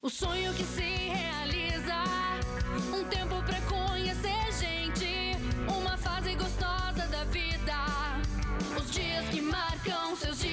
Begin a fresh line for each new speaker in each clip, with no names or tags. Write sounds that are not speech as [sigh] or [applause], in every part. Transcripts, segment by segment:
O sonho que se realiza, um tempo pra conhecer gente, uma fase gostosa da vida, os dias que marcam seus dias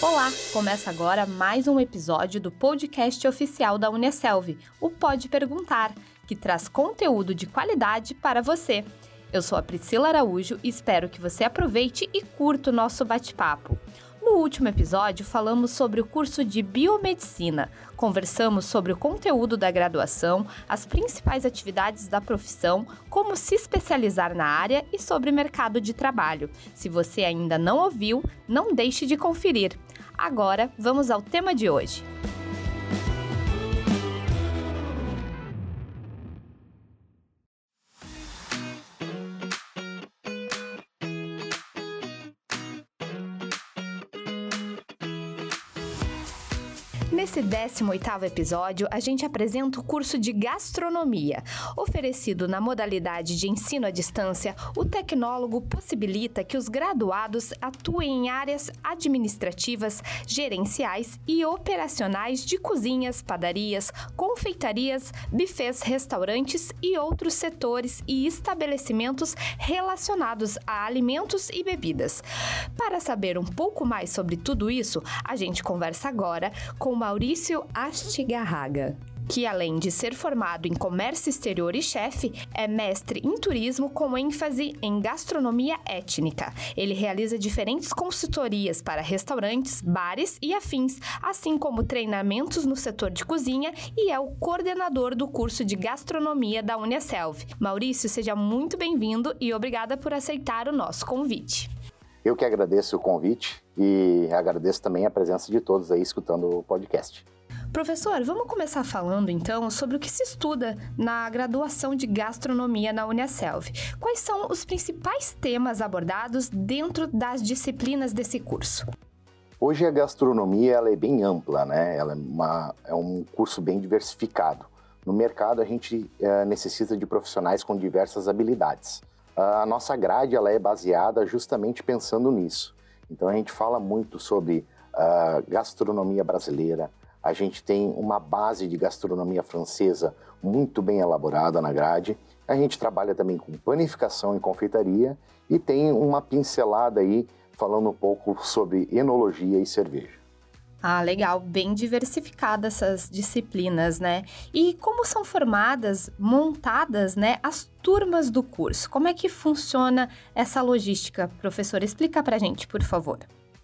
Olá, começa agora mais um episódio do podcast oficial da Unicelv, o Pode Perguntar, que traz conteúdo de qualidade para você. Eu sou a Priscila Araújo e espero que você aproveite e curta o nosso bate-papo. No último episódio, falamos sobre o curso de Biomedicina. Conversamos sobre o conteúdo da graduação, as principais atividades da profissão, como se especializar na área e sobre mercado de trabalho. Se você ainda não ouviu, não deixe de conferir. Agora, vamos ao tema de hoje. Nesse 18º episódio, a gente apresenta o curso de Gastronomia. Oferecido na modalidade de ensino à distância, o tecnólogo possibilita que os graduados atuem em áreas administrativas, gerenciais e operacionais de cozinhas, padarias, confeitarias, bufês, restaurantes e outros setores e estabelecimentos relacionados a alimentos e bebidas. Para saber um pouco mais sobre tudo isso, a gente conversa agora com Maurício Astigarraga que além de ser formado em comércio exterior e chefe, é mestre em turismo com ênfase em gastronomia étnica. Ele realiza diferentes consultorias para restaurantes, bares e afins, assim como treinamentos no setor de cozinha e é o coordenador do curso de gastronomia da Uniaselv. Maurício, seja muito bem-vindo e obrigada por aceitar o nosso convite.
Eu que agradeço o convite e agradeço também a presença de todos aí escutando o podcast.
Professor, vamos começar falando então sobre o que se estuda na graduação de gastronomia na Uniaselv. Quais são os principais temas abordados dentro das disciplinas desse curso?
Hoje a gastronomia ela é bem ampla, né? Ela é, uma, é um curso bem diversificado. No mercado a gente é, necessita de profissionais com diversas habilidades. A nossa grade ela é baseada justamente pensando nisso. Então a gente fala muito sobre uh, gastronomia brasileira. A gente tem uma base de gastronomia francesa muito bem elaborada na grade. A gente trabalha também com panificação e confeitaria e tem uma pincelada aí falando um pouco sobre enologia e cerveja.
Ah, legal, bem diversificada essas disciplinas, né? E como são formadas, montadas, né, as turmas do curso? Como é que funciona essa logística, professor? Explica pra gente, por favor.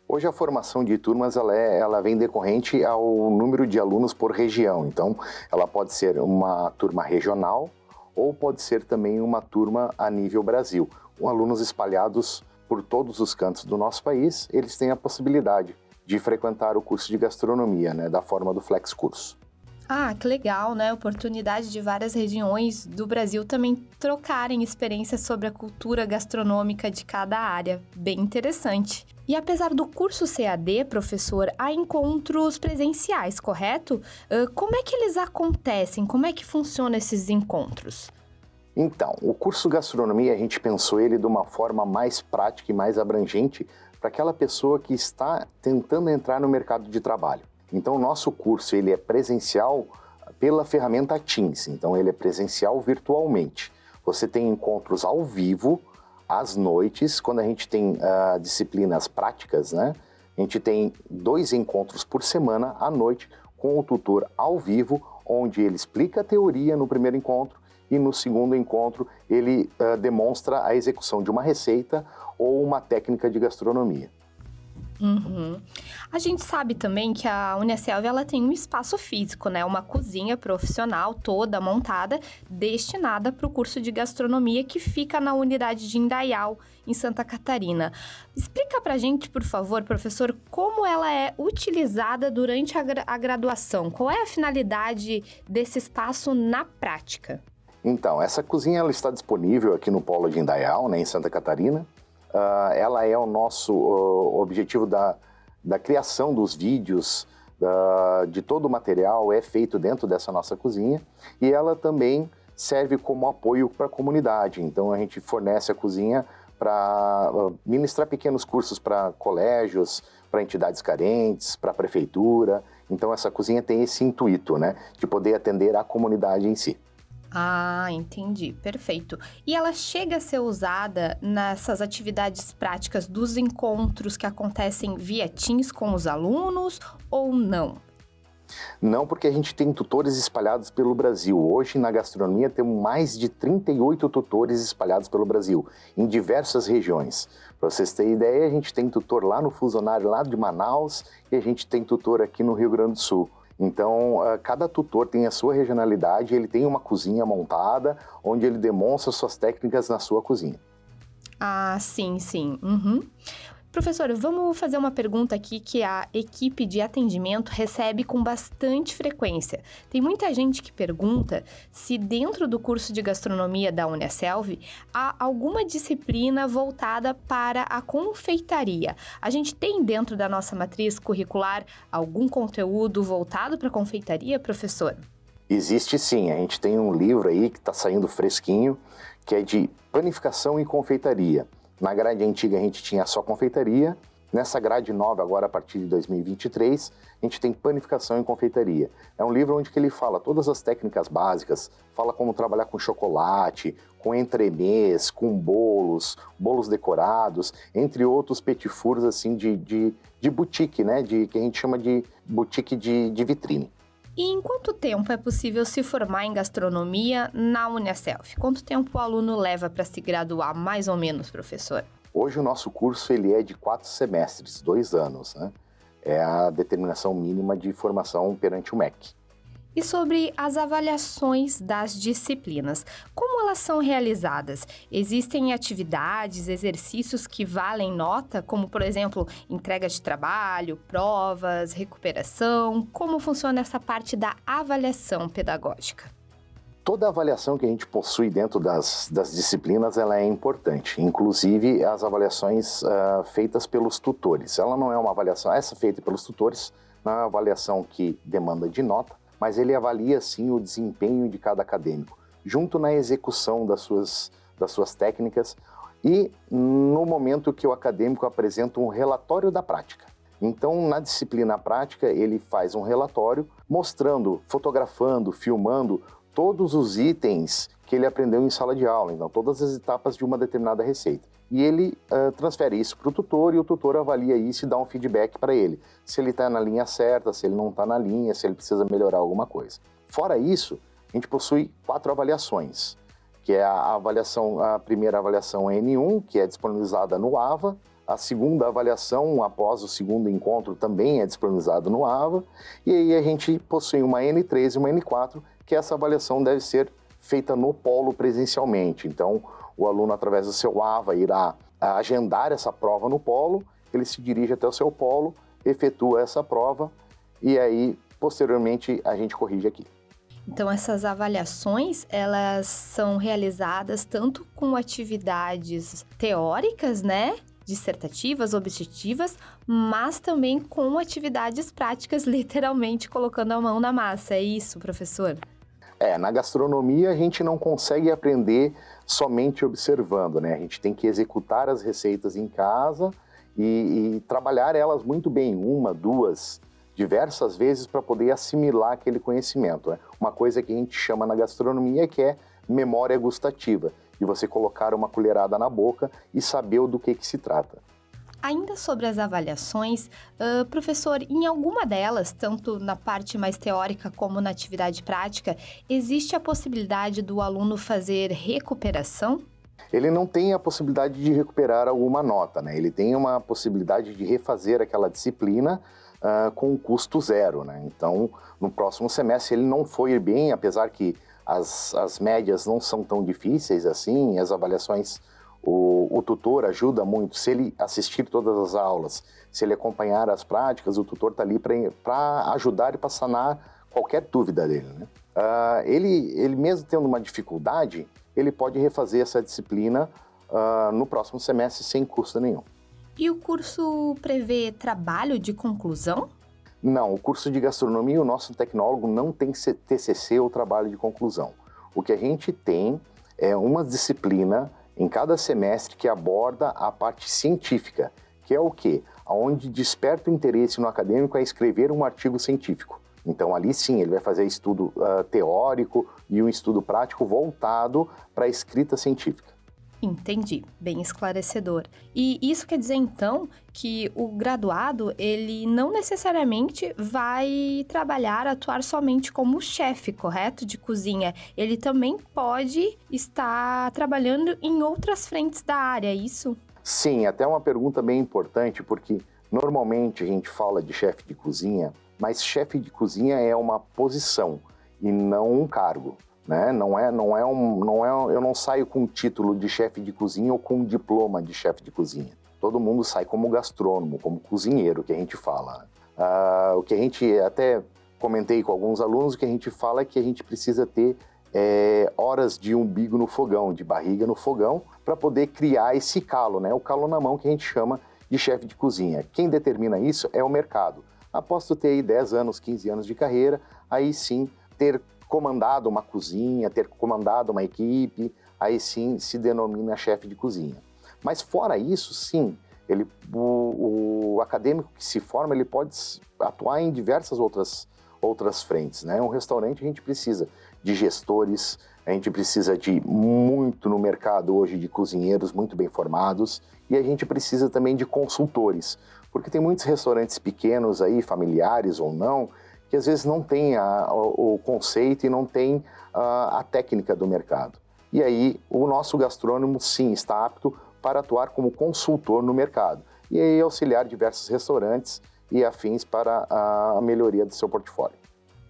Hoje a formação de turmas ela, é, ela vem decorrente ao número de alunos por região. Então, ela pode ser uma turma regional ou pode ser também uma turma a nível Brasil. Com alunos espalhados por todos os cantos do nosso país, eles têm a possibilidade de frequentar o curso de gastronomia, né, da forma do Flex Curso.
Ah, que legal, né? Oportunidade de várias regiões do Brasil também trocarem experiências sobre a cultura gastronômica de cada área. Bem interessante. E apesar do curso CAD, professor, há encontros presenciais, correto? Uh, como é que eles acontecem? Como é que funcionam esses encontros?
Então, o curso gastronomia a gente pensou ele de uma forma mais prática e mais abrangente para aquela pessoa que está tentando entrar no mercado de trabalho. Então, o nosso curso ele é presencial pela ferramenta Teams, então ele é presencial virtualmente. Você tem encontros ao vivo, às noites, quando a gente tem uh, disciplinas práticas, né? A gente tem dois encontros por semana à noite com o tutor ao vivo, onde ele explica a teoria no primeiro encontro e no segundo encontro ele uh, demonstra a execução de uma receita ou uma técnica de gastronomia.
Uhum. A gente sabe também que a Unicelv ela tem um espaço físico, né? Uma cozinha profissional toda montada, destinada para o curso de gastronomia que fica na unidade de Indaial, em Santa Catarina. Explica para a gente, por favor, professor, como ela é utilizada durante a, gra a graduação. Qual é a finalidade desse espaço na prática?
Então, essa cozinha ela está disponível aqui no Polo de Indaial, né, em Santa Catarina. Uh, ela é o nosso uh, objetivo da, da criação dos vídeos, uh, de todo o material é feito dentro dessa nossa cozinha e ela também serve como apoio para a comunidade. Então a gente fornece a cozinha para uh, ministrar pequenos cursos para colégios, para entidades carentes, para a prefeitura. Então essa cozinha tem esse intuito, né, de poder atender a comunidade em si.
Ah, entendi. Perfeito. E ela chega a ser usada nessas atividades práticas dos encontros que acontecem via Teams com os alunos ou não?
Não, porque a gente tem tutores espalhados pelo Brasil. Hoje, na gastronomia, temos mais de 38 tutores espalhados pelo Brasil, em diversas regiões. Para vocês terem ideia, a gente tem tutor lá no Fusionário, lá de Manaus, e a gente tem tutor aqui no Rio Grande do Sul. Então, uh, cada tutor tem a sua regionalidade, ele tem uma cozinha montada, onde ele demonstra suas técnicas na sua cozinha.
Ah, sim, sim. Uhum. Professor, vamos fazer uma pergunta aqui que a equipe de atendimento recebe com bastante frequência. Tem muita gente que pergunta se dentro do curso de gastronomia da Unicelv há alguma disciplina voltada para a confeitaria. A gente tem dentro da nossa matriz curricular algum conteúdo voltado para confeitaria, professor?
Existe sim, a gente tem um livro aí que está saindo fresquinho, que é de panificação e confeitaria. Na grade antiga a gente tinha só confeitaria, nessa grade nova, agora a partir de 2023, a gente tem panificação e confeitaria. É um livro onde ele fala todas as técnicas básicas, fala como trabalhar com chocolate, com entremês, com bolos, bolos decorados, entre outros petit fours assim de, de, de boutique, né? De, que a gente chama de boutique de, de vitrine.
E em quanto tempo é possível se formar em gastronomia na Unicelf? Quanto tempo o aluno leva para se graduar, mais ou menos, professor?
Hoje o nosso curso ele é de quatro semestres, dois anos, né? É a determinação mínima de formação perante o MEC.
E sobre as avaliações das disciplinas, como elas são realizadas? Existem atividades, exercícios que valem nota, como por exemplo, entrega de trabalho, provas, recuperação? Como funciona essa parte da avaliação pedagógica?
Toda avaliação que a gente possui dentro das, das disciplinas ela é importante, inclusive as avaliações uh, feitas pelos tutores. Ela não é uma avaliação, essa feita pelos tutores, não é uma avaliação que demanda de nota, mas ele avalia sim o desempenho de cada acadêmico, junto na execução das suas, das suas técnicas e no momento que o acadêmico apresenta um relatório da prática. Então, na disciplina prática, ele faz um relatório mostrando, fotografando, filmando todos os itens que ele aprendeu em sala de aula, então todas as etapas de uma determinada receita e ele uh, transfere isso para o tutor e o tutor avalia isso e dá um feedback para ele, se ele está na linha certa, se ele não está na linha, se ele precisa melhorar alguma coisa. Fora isso, a gente possui quatro avaliações, que é a avaliação, a primeira avaliação é N1, que é disponibilizada no AVA, a segunda avaliação, após o segundo encontro, também é disponibilizada no AVA, e aí a gente possui uma N3 e uma N4, que essa avaliação deve ser feita no polo presencialmente. Então, o aluno, através do seu AVA, irá agendar essa prova no polo, ele se dirige até o seu polo, efetua essa prova e aí, posteriormente, a gente corrige aqui.
Então, essas avaliações, elas são realizadas tanto com atividades teóricas, né? dissertativas, objetivas, mas também com atividades práticas, [laughs] literalmente colocando a mão na massa. É isso, professor?
É, na gastronomia a gente não consegue aprender somente observando, né? A gente tem que executar as receitas em casa e, e trabalhar elas muito bem, uma, duas, diversas vezes para poder assimilar aquele conhecimento. Né? Uma coisa que a gente chama na gastronomia que é memória gustativa, de você colocar uma colherada na boca e saber do que, que se trata.
Ainda sobre as avaliações, uh, professor, em alguma delas, tanto na parte mais teórica como na atividade prática, existe a possibilidade do aluno fazer recuperação?
Ele não tem a possibilidade de recuperar alguma nota, né? Ele tem uma possibilidade de refazer aquela disciplina uh, com custo zero, né? Então, no próximo semestre, ele não foi bem, apesar que as, as médias não são tão difíceis assim, as avaliações o, o, tutor ajuda muito. Se ele assistir todas as aulas, se ele acompanhar as práticas, o tutor está ali para ajudar e para sanar qualquer dúvida dele. Né? Uh, ele, ele mesmo tendo uma dificuldade, ele pode refazer essa disciplina uh, no próximo semestre sem custo nenhum.
E o curso prevê trabalho de conclusão?
Não, o curso de gastronomia, o nosso tecnólogo não tem TCC ou trabalho de conclusão. O que a gente tem é uma disciplina em cada semestre que aborda a parte científica, que é o quê? Onde desperta o interesse no acadêmico a escrever um artigo científico. Então, ali sim, ele vai fazer estudo uh, teórico e um estudo prático voltado para a escrita científica.
Entendi, bem esclarecedor. E isso quer dizer então que o graduado ele não necessariamente vai trabalhar, atuar somente como chefe, correto, de cozinha. Ele também pode estar trabalhando em outras frentes da área, é isso?
Sim, até uma pergunta bem importante porque normalmente a gente fala de chefe de cozinha, mas chefe de cozinha é uma posição e não um cargo né? Não é, não é um, não é, eu não saio com o título de chefe de cozinha ou com um diploma de chefe de cozinha. Todo mundo sai como gastrônomo, como cozinheiro, que a gente fala. Uh, o que a gente até comentei com alguns alunos, o que a gente fala é que a gente precisa ter é, horas de umbigo no fogão, de barriga no fogão, para poder criar esse calo, né? O calo na mão que a gente chama de chefe de cozinha. Quem determina isso é o mercado. Após tu ter aí 10 anos, 15 anos de carreira, aí sim ter comandado uma cozinha, ter comandado uma equipe, aí sim se denomina chefe de cozinha. Mas fora isso, sim, ele, o, o, acadêmico que se forma ele pode atuar em diversas outras, outras frentes. Né? Um restaurante a gente precisa de gestores, a gente precisa de muito no mercado hoje de cozinheiros muito bem formados e a gente precisa também de consultores, porque tem muitos restaurantes pequenos aí, familiares ou não, que às vezes não tem a, o, o, conceito e não tem a, a técnica do mercado. E aí o nosso gastrônomo sim está apto para atuar como consultor no mercado e aí auxiliar diversos restaurantes e afins para a melhoria do seu portfólio.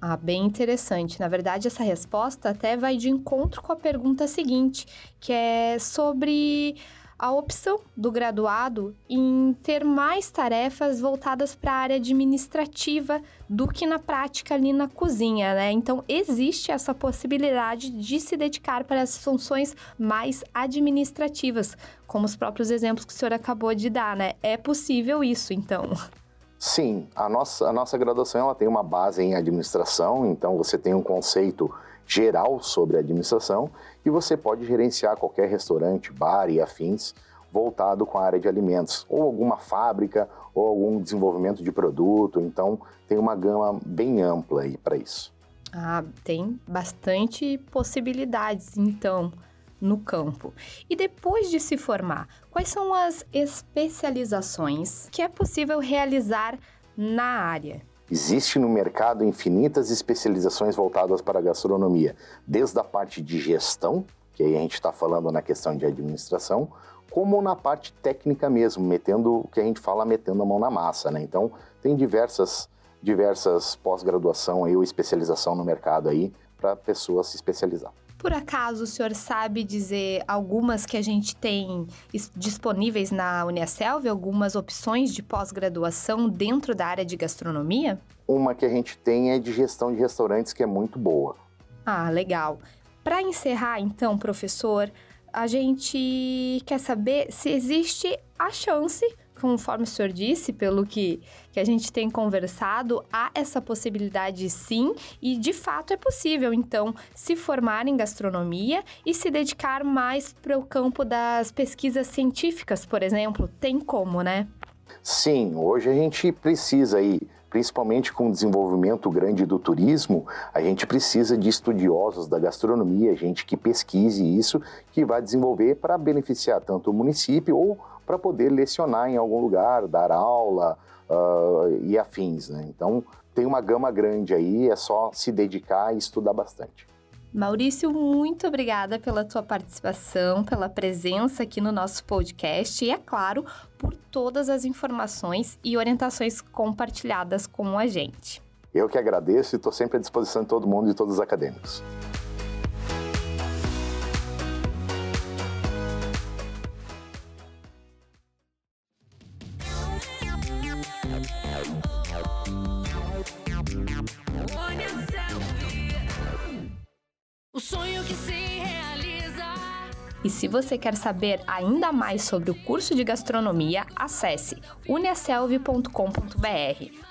Ah, bem interessante. Na verdade, essa resposta até vai de encontro com a pergunta seguinte, que é sobre a opção do graduado em ter mais tarefas voltadas para a área administrativa do que na prática ali na cozinha, né? Então existe essa possibilidade de se dedicar para as funções mais administrativas, como os próprios exemplos que o senhor acabou de dar, né? É possível isso, então.
Sim, a nossa, a nossa graduação ela tem uma base em administração, então você tem um conceito geral sobre a administração e você pode gerenciar qualquer restaurante, bar e afins voltado com a área de alimentos, ou alguma fábrica, ou algum desenvolvimento de produto. Então, tem uma gama bem ampla aí para isso.
Ah, tem bastante possibilidades, então, no campo. E depois de se formar, quais são as especializações que é possível realizar na área?
Existe no mercado infinitas especializações voltadas para a gastronomia, desde a parte de gestão, que aí a gente está falando na questão de administração, como na parte técnica mesmo, metendo o que a gente fala, metendo a mão na massa, né? Então, tem diversas, diversas pós-graduação ou especialização no mercado aí para pessoas se especializar.
Por acaso o senhor sabe dizer algumas que a gente tem disponíveis na Uniaselv, algumas opções de pós-graduação dentro da área de gastronomia?
Uma que a gente tem é de gestão de restaurantes, que é muito boa.
Ah, legal. Para encerrar, então, professor, a gente quer saber se existe a chance conforme o senhor disse, pelo que, que a gente tem conversado, há essa possibilidade sim, e de fato é possível, então, se formar em gastronomia e se dedicar mais para o campo das pesquisas científicas, por exemplo. Tem como, né?
Sim, hoje a gente precisa aí principalmente com o desenvolvimento grande do turismo, a gente precisa de estudiosos da gastronomia, gente que pesquise isso, que vai desenvolver para beneficiar tanto o município ou para poder lecionar em algum lugar, dar aula uh, e afins. Né? Então, tem uma gama grande aí, é só se dedicar e estudar bastante.
Maurício, muito obrigada pela tua participação, pela presença aqui no nosso podcast e, é claro, por todas as informações e orientações compartilhadas com a gente.
Eu que agradeço e estou sempre à disposição de todo mundo e de todos os acadêmicos.
Você quer saber ainda mais sobre o curso de gastronomia, acesse uniaselv.com.br.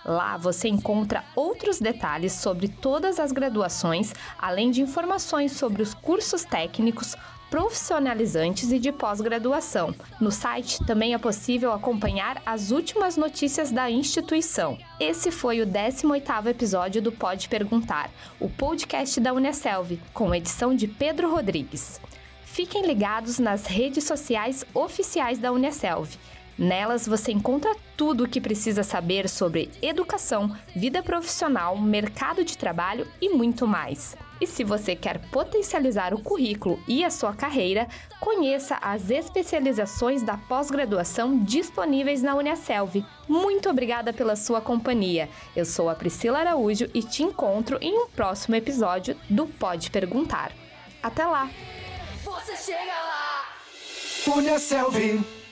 Lá você encontra outros detalhes sobre todas as graduações, além de informações sobre os cursos técnicos, profissionalizantes e de pós-graduação. No site também é possível acompanhar as últimas notícias da instituição. Esse foi o 18º episódio do Pode Perguntar, o podcast da Unicelv, com edição de Pedro Rodrigues. Fiquem ligados nas redes sociais oficiais da Unicelv. Nelas você encontra tudo o que precisa saber sobre educação, vida profissional, mercado de trabalho e muito mais. E se você quer potencializar o currículo e a sua carreira, conheça as especializações da pós-graduação disponíveis na Unicelv. Muito obrigada pela sua companhia. Eu sou a Priscila Araújo e te encontro em um próximo episódio do Pode Perguntar. Até lá!
Você chega lá!
Punha Selvi.